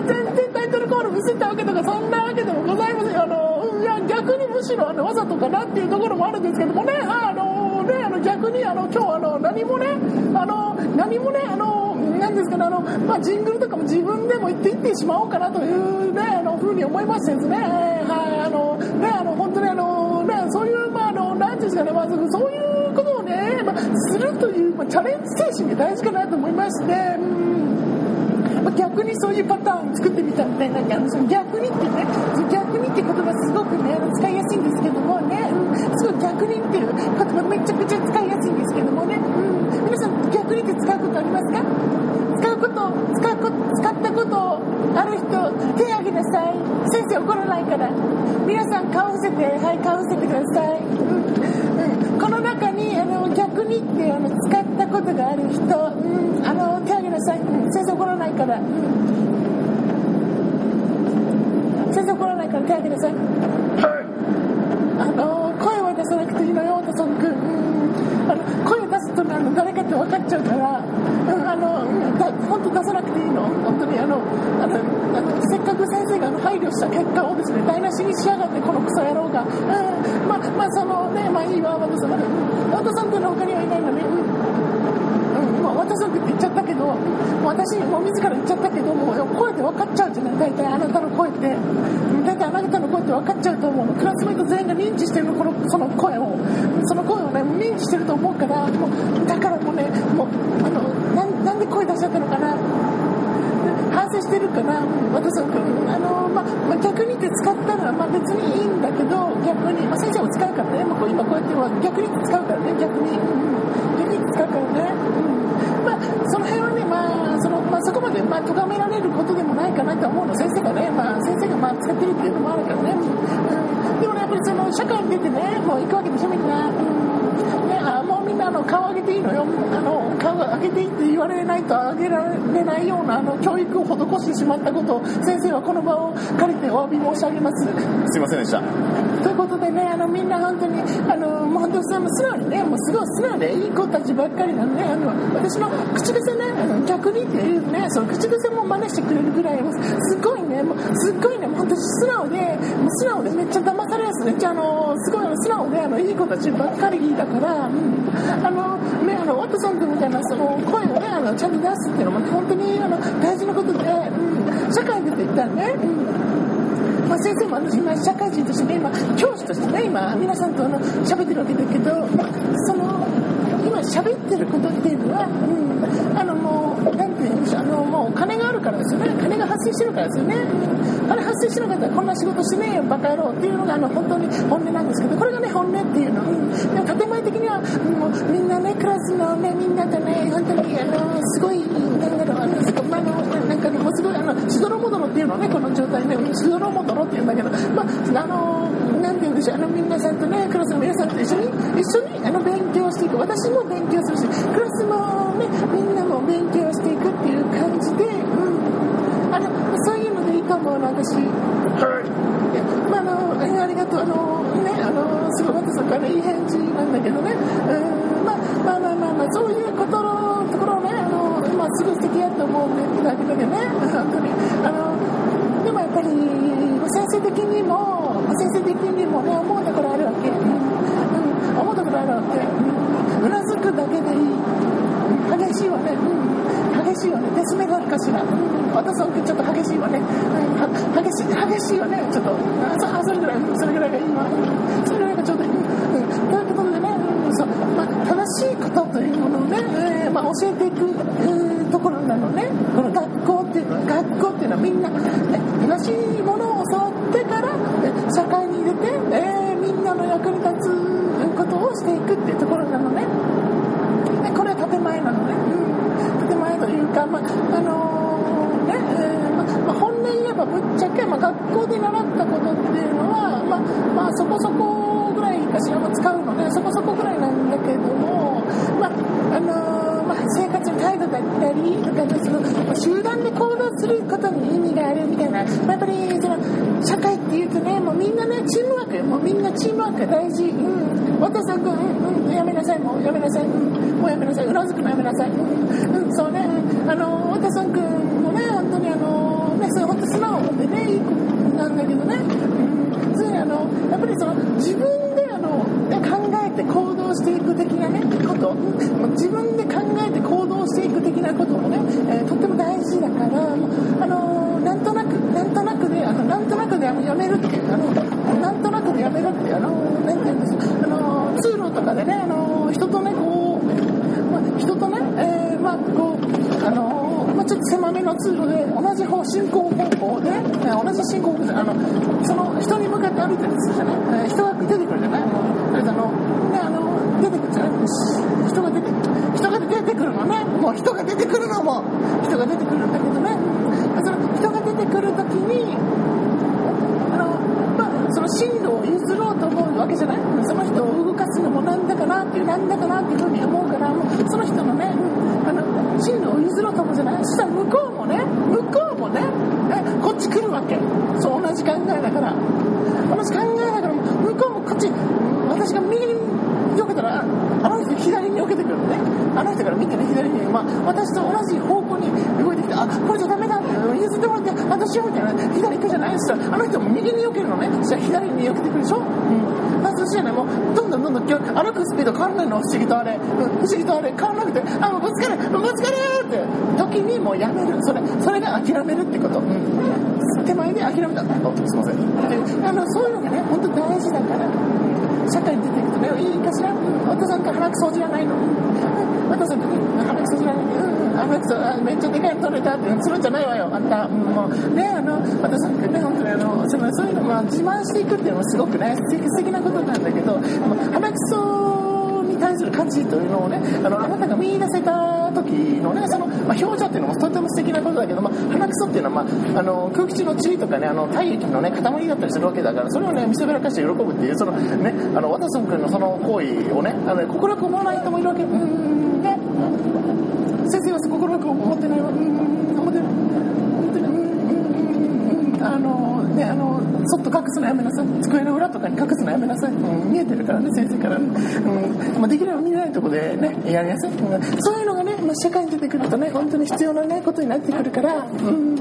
の全然タイトルコールミスったわけとかそんなわけでもございません。あのいや逆にむしろあのわざとかなっていうところもあるんですけどもね。あのねあの逆にあの今日あの何もねあの何もねあのなんですかねあの、まあ、ジングルとかも自分でも言っていってしまおうかなというねあのふうに思いましてですね。はいあのねあの本当にあのねそういうまああのなんていうんですかねまずそういうことをね、まあ、するという、まあ、チャレンジ精神が大事かなと思いまして。うん。逆にそういうパターンを作ってみたみたいななんかその逆にってね逆にって言葉すごくね使いやすいんですけどもね、うん、すごい逆にっていう言葉めちゃくちゃ使いやすいんですけどもね、うん、皆さん逆にって使うことありますか？使うこと使うこと使ったことある人手挙げなさい。先生怒らないから。皆さん顔伏せてはい顔伏せてください、うん、この中にあの逆にってあの使ったことがある人、うん、あの手挙げなさい、うん、先生怒らないから、うん、先生怒らないから手挙げなさい。あの声は出さなくていいのよとそんくん、うん、あの声出すとねあの誰かって分かっちゃうから、うん、あのだ本当出さなくていいの。本当にあのあのせっかく先生が配慮した結果をですね台無しにしやがってこのクソ野郎が、うん、まあまあそのねまあいいわ和田さん和田さんとの他にはいないのね、うんうん、まあ和田さんって言っちゃったけど私もう自ら言っちゃったけどもう声で分かっちゃうじゃない。大体あなたの声って。大体あなたの声って分かっちゃうと思うの。クラスメイト全員が認知してるのこのその声を。その声をね認知してると思うからもうだからもうねもうあのななんで声出しちゃったの？かな反省してるから私はあの、まあまあ、逆にって使ったら、まあ、別にいいんだけど逆に、まあ、先生も使うからね、まあ、こう今こうやっては逆にって使うからね。逆に、うん、逆にって使うからね、うん、まあその辺はねまあその、まあ、そこまでまあ咎められることでもないかなと思うの先生がね、まあ、先生がまあ使ってるっていうのもあるからね、うん、でもねやっぱりその社会に出てねもう行くわけでしょみんな、うん。顔上げていいのよ。あの顔上げていいって言われないと上げられないようなあの教育を施してしまったことを先生はこの場を借りてお詫び申し上げます。すいませんでした。ということでねあのみんな本当にあのもう本当に素直にね。もうすごい素直でいい子たちばっかりなのねあの私の口癖ねあの逆にっていうねその口癖も真似してくれるぐらいすごいね。もうすっごいね。本当に素直で素直でめっちゃ騙されやすい。めっちゃあの子たちばっかりだから、うん、あのねあのワトソン君みたいなその声をねあのちゃんと出すっていうのも本当にあの大事なことで、うん、社会に出ていったらね、うん。まあ、先生も私今社会人としてね今教師としてね今皆さんとあの喋ってるわけだけどその今喋ってることっていうのは、うん、あのもうなんていうんでしょうあのもうお金がからですよね金が発生してるからですよね、うん、金発生してなかったらこんな仕事しねえよバカ野郎っていうのがあの本当に本音なんですけどこれがね本音っていうの、うん、でも建前的にはもうみんなねクラスのねみんなとね本当にあのすごいなんだろうあのすごい、あ、のなんかねもうすごいあのしどろもどろっていうのねこの状態ねしどろもどろっていうんだけどまああのなんていうんでしょうあの皆さんとねクラスの皆さんと一緒に一緒にあの勉強していく。私も勉強するしクラスもと思うの私。はい。まあ、あのありがとうあのねあのすごい私からいい返事なんだけどね、うんまあ、まあまあまあまあそういうことのところをねあの、まあ、すごい素敵やと思うんだけどね。本当に。あのでもやっぱり先生的にも先生的にもね思うところあるわけ、うん、思うところあるわけ、うん、うなずくだけでいい、激しいわね、うん、しいわねデスメガルかしら、私はちょっと激しいわね、激しい激しいわねちょっとそれぐらいそれぐらいがいいわ。それぐらいがちょうどいい、ということでね、うん。そうまあ、正しいことというものをね、えーまあ、教えていく、うん、ところなのね。この学校っていうのは学校っていうのはみんな、ね、正しいものを教わって学校で習ったことっていうのは、まあ、まあ、そこそこぐらいかしらも使うのでそこそこぐらいなんだけども、まああのーまあ、生活の態度だったりとかその、集団で行動することに意味があるみたいな、まあ、やっぱりその社会っていうとねもうみんなねチームワークもうみんなチームワーク大事、うん、渡さん君、うんうん、やめなさい。もうやめなさい、うん、もうやめなさい。うなずくのやめなさい、うん。うん、そうね、うん、あの渡さん君もね本当にあのねそれ本でねいい子なんだけどね、うん、それあのやっぱりその自分であの考えて行動していく的なねこと。もう自分で考えて行動していく的なこともね、えーとっても大事だからもうあのなんとなくなんとなくであのなんとなくであのやめるっていうあのなんとなくでやめるっていうあのなんていうんですあの通路とかでねあの人とねこう、まあ、人とね、えーまあこう、狭めの通路で同じ方進行方向で、え同じ進行方向であのその人に向かって歩いてるんですじゃない、え人が出てくるじゃない。あのねあの出てくるじゃない。人が出て人が出てくるのねもう人が出てくるのも人が出てくるんだけどねその人が出てくる時にあの、まあ、その進路を譲ろうと思うわけじゃないその人を動かすのもなんだかなっていうなんだかなっていうふうに思うからもうその人のねあの進路を譲ろうと思うじゃないそしたら向こうもね向こうもねえこっち来るわけそう同じ考えだから同じ考えだから向こうもこっち私が右に避けたらあの人左に避けてくるのね。あの人から見てね左に、まあ、私と同じ方向に動いてきてあこれじゃダメだ。って譲ってもらって私よみたいな。左行くじゃないそしたらあの人も右に避けるのね。そしたら左に避けてくるでしょ、うん、あそしたらねもうどんどんどんどん今日歩くスピード変わらないの不思議とあれ、うん、不思議とあれ変わらなくてあもうぶつかるぶつかるって時にもうやめるそれそれが諦めるってこと、うん、手前で諦めたおすいませんであのそういうのがね本当大事だから中に出ていくとねいいかしら？お父さんと鼻くそじゃないの？お父さんと鼻くそじゃないの？鼻くそあめっちゃでかい取れたってするんじゃないわよ。あんた、うん、もう。ねあのお父さんってね本当にあのそのそういうのまあ自慢していくっていうのもすごくね素敵なことなんだけど鼻くそに対する価値というのをねあのあなたが見出せた時のねその、まあ、表情っていうのもとても素敵なことだけど、まあ、鼻くそっていうのは、まあ、あの空気中の塵とかねあの体液のね塊だったりするわけだからそれをね見せびらかして喜ぶっていうそのねあのワトソン君のその行為をねあのね快く思わない人もいるわけ。うんね。先生は快く思ってないわ。うん思ってない本当にうんうんうんあのねあのそっと隠すのやめなさい。机の裏とかに隠すのやめなさい、うん、見えてるからね先生から、うん。まあ、できればとこでねやりなさい、そういうのがね、まあ、社会に出てくるとね本当に必要なねことになってくるから、うん、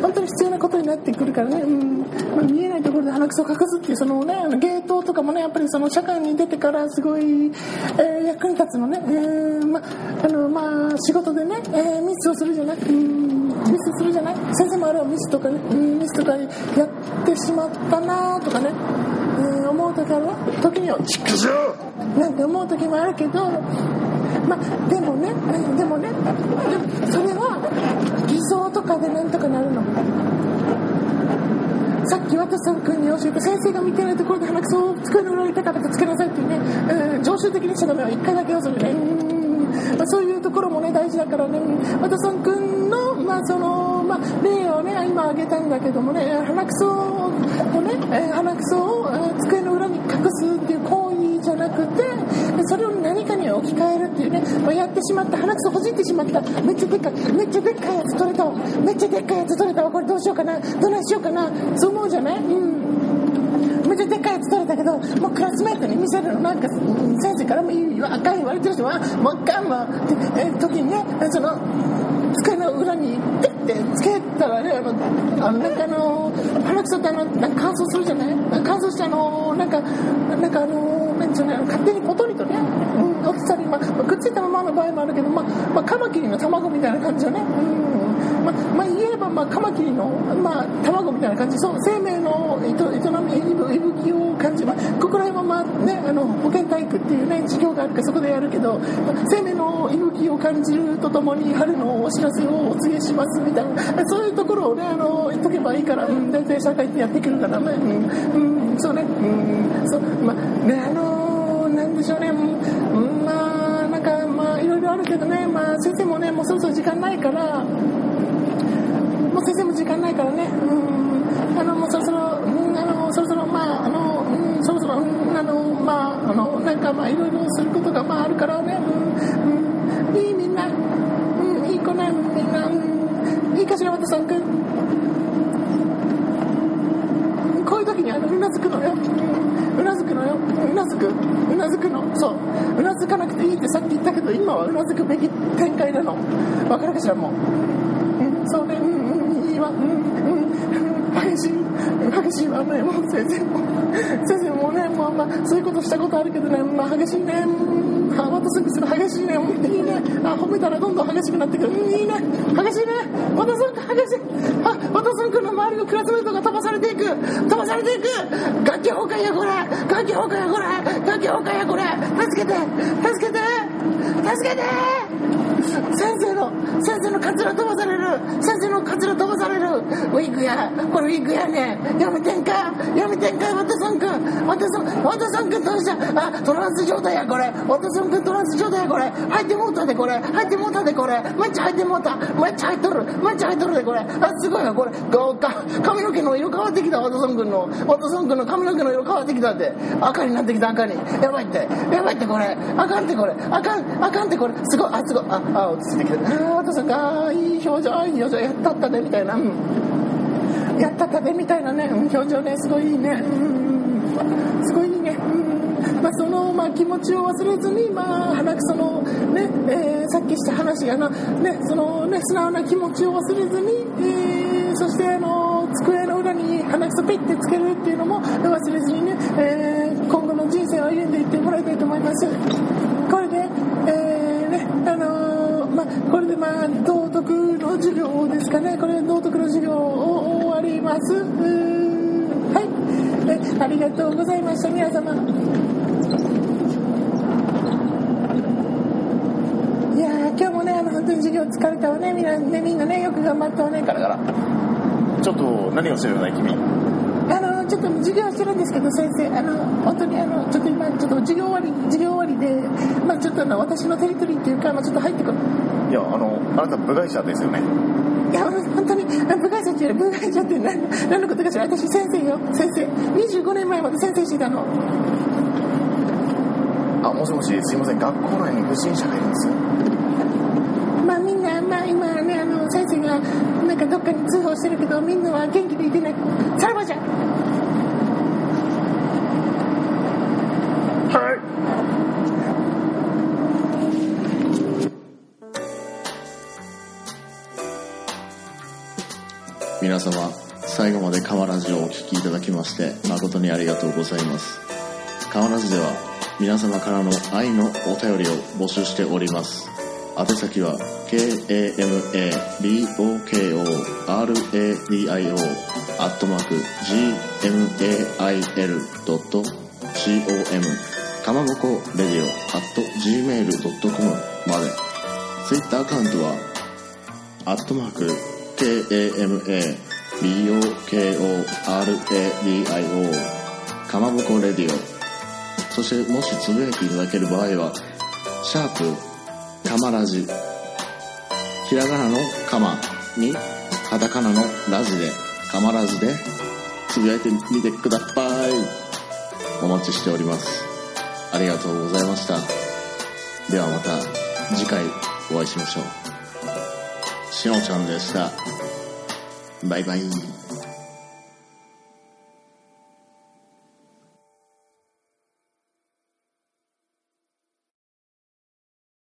本当に必要なことになってくるからね、うん。まあ、見えないところで鼻くそを隠すっていうそのねあの芸当とかもねやっぱりその社会に出てからすごい、えー役に立つのね、えーまあのまあ、仕事でね、えーミスをするじゃない、うん、ミスするじゃない先生もあれはミスとかね、ミスとかやってしまったなとかね、えー思う時あるわ。時にはチクショーなんて思う時もあるけどまあでもねうんでもねでもそれは偽装とかでなんとかなるの。さっき渡さん君に教えた先生が見てないところで鼻くそを机の裏に高くつけなさいっていうね、うん、常習的にしちゃダメは1回だけよそれねうん。まあそういうところもね大事だからね。渡さん君のまあそのまあ例をね今挙げたんだけどもね鼻くそをねえー鼻くそをえー机のあ、やってしまった。鼻くそほじってしまった。めっちゃでっかいめっちゃでっかいやつ取れたわ。めっちゃでっかいやつ取れたわこれどうしようかな。どないしようかな。そう思うじゃない？うん。めっちゃでっかいやつ取れたけどもうクラスメートに見せるの。なんか先生からもいいわ。赤い言われてる人はもうあかんわって、えー時にねその机の裏にってつけたらねあのあのなんかあの鼻くそってあのなんか乾燥するじゃない？乾燥してあのなんかなんかあのなんていうの勝手にポトリとね、うん、落ちたり、まあ、くっついたままの場合もあるけど、まあまあ、カマキリの卵みたいな感じよね、うん。まあまあ、言えば、まあ、カマキリの、まあ、卵みたいな感じ。そう生命の営み息吹息吹を感じ、まあ、ここら辺は、まあね、あの保健体育っていうね授業があるからそこでやるけど、まあ生命の息吹を感じるとともに春のお知らせをお告げしますみたいなそういうところをねあの言っとけばいいから、うん、大体社会ってやっていけるからね、うんうん、そうね、うん、そうまあねあのなんでしょうね、うん、まあなんかまあいろいろあるけどね、まあ、先生もねもうそろそろ時間ないから。もう先生も時間ないからね。うん。あのもうそろそろ、うん、あのそろそろまああの、うん、そろそろ、うん、あのまああのなんかまあいろいろすることがまああるからね。うん、うん、いいみんなうんいい子ねみんな、うん、いいかしらまたさんくんこういう時にあのうなずくのよ、うなずくのようなずくうなずくのそううなずかなくていいってさっき言ったけど今はうなずくべき展開なのわかるかしらもう、うん、そうねうんうんいいわうんうん激しい激しいわねもう先生も先生もねもうまあそういうことしたことあるけどねまあ激しいね。んあ渡すんです激しいね。いいね。あ褒めたらどんどん激しくなってくる。うんいいね。激しいね。ワトソン君激しい。あ渡すんくの。周りのクラスメートが飛ばされていく。飛ばされていく。楽器崩壊やこれ。楽器崩壊やこれ。楽器崩壊やこれ。助けて。助けて。助けて。先生の先生のカツラ飛ばされる。先生のカツラ飛ばされる。ウィッグやこれウィッグやね。やめてんかやめてんかワトソン君。ワトソンワトソン君どうしたあトランス状態やこれ。ワトソン君トランス状態やこれ。入ってもうたでこれ。入ってもうたでこれ。めっちゃ入ってもうた。めっちゃ入っとる。めっちゃ入っとるでこれ。あすごいよこれ。か髪の毛の色変わってきたワトソン君の。ワトソン君の髪の毛の色変わってきたって。赤になってきた赤に。やばいって。やばいってこれ。あかんってこれ。あかんあかんってこれ。すごい。あすごい。ああ落ち着いてきてああ私がいい表情いい表情やったったでみたいな、うん、やったったでみたいなね。表情ねすごいいいね、うん、すごいいいね、うん。まあ、その、まあ、気持ちを忘れずに、まあ、鼻くそのね、えー、さっきした話やな、ね、そのね素直な気持ちを忘れずに、えー、そしてあの机の裏に鼻くそピッてつけるっていうのも忘れずにね、えー、今後の人生を歩んでいってもらいたいと思います。これで、えーねあの、これでまあ道徳の授業ですかね。これ道徳の授業を終わります。はい。えありがとうございました。皆様。いや今日もねあの本当に授業疲れたわね。みんなねみんなねよく頑張ったわね。ガラガラ。ちょっと何をしてるの君。あのちょっと授業してるんですけど先生。あの本当にあのちょっと今ちょっと授業終わり授業終わりでまあちょっとあの私のテリトリーっていうかまあちょっと入ってこいやあのあなた部外者ですよね。いや本当に部外者っていう部外者って何何のことかしら。私先生よ。先生。25年前まで先生してたの。あもしもしすいません。学校内に不審者がいるんです。よまあみんなまあ今ねあの先生がなんかどっかに通報してるけどみんなは元気でいてね。さらばじゃ皆様最後まで川ラジオをお聴きいただきまして誠にありがとうございます。川ラジでは皆様からの愛のお便りを募集しております。宛先は KAMABOKORADIO アットマーク GMAIL.com かまぼこレディオアット gmail.com まで。Twitter アカウントはアットマーク KAMABOKORADIO かまぼこレディオそしてもしつぶやいていただける場合はシャープかまラジひらがなのかまにカタカナのラジでかまラジでつぶやいてみてください。お待ちしております。ありがとうございました。ではまた次回お会いしましょう。しのちゃんでした。バイバイ。